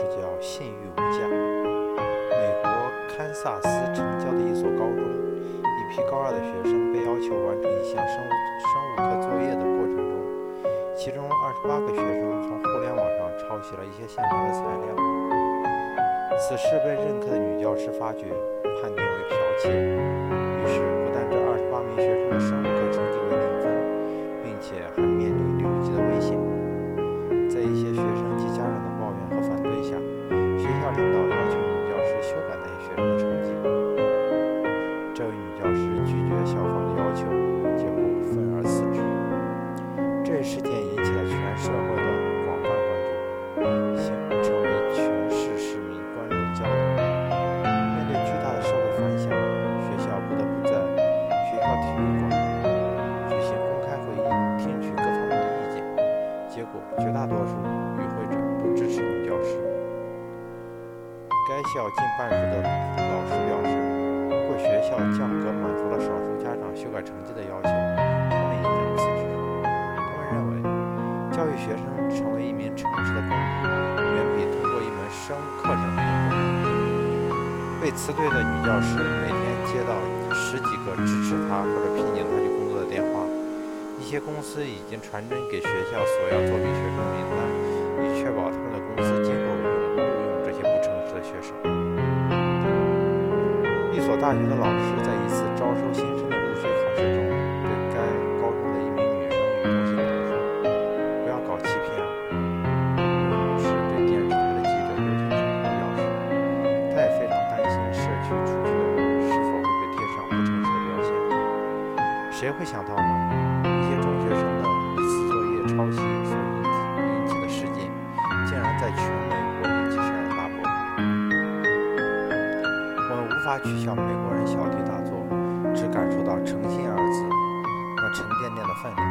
这叫“信誉无价”。美国堪萨斯城郊的一所高中，一批高二的学生被要求完成一项生物生物课作业的过程中，其中二十八个学生从互联网上抄袭了一些现成的材料。此事被任课的女教师发觉，判定为剽窃。领导要求女教师修改那些学生的成绩。这位女教师拒绝校方的要求，结果愤而辞职。这一事件引起了全社会的该校近半数的老师表示，如果学校降格满足了少数家长修改成绩的要求，他们也将辞职。他们认为，教育学生成为一名诚实的公民，远比通过一门生课程更重要。被辞退的女教师每天接到十几个支持她或者聘请她去工作的电话。一些公司已经传真给学校索要作弊学生名单，一所大学的老师在一次招收新生的入学考试中，对该高中的一名女生与同行者说：“不要搞欺骗啊！”同时对电视台的记者刘天成表示，他也非常担心社区出去的人是否会被贴上不诚实的标签。谁会想到呢？他去向美国人小题大做，只感受到“诚信”二字那沉甸甸的分量。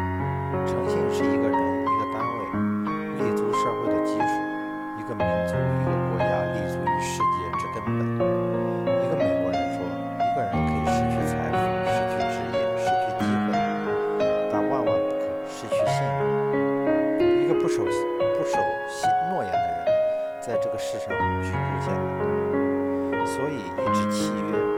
诚信是一个人、一个单位立足社会的基础，一个民族、一个国家立足于世界之根本。一个美国人说：“一个人可以失去财富、失去职业、失去机会，但万万不可失去信任。一个不守不守信诺言的人，在这个世上是不见。”所以一直契约。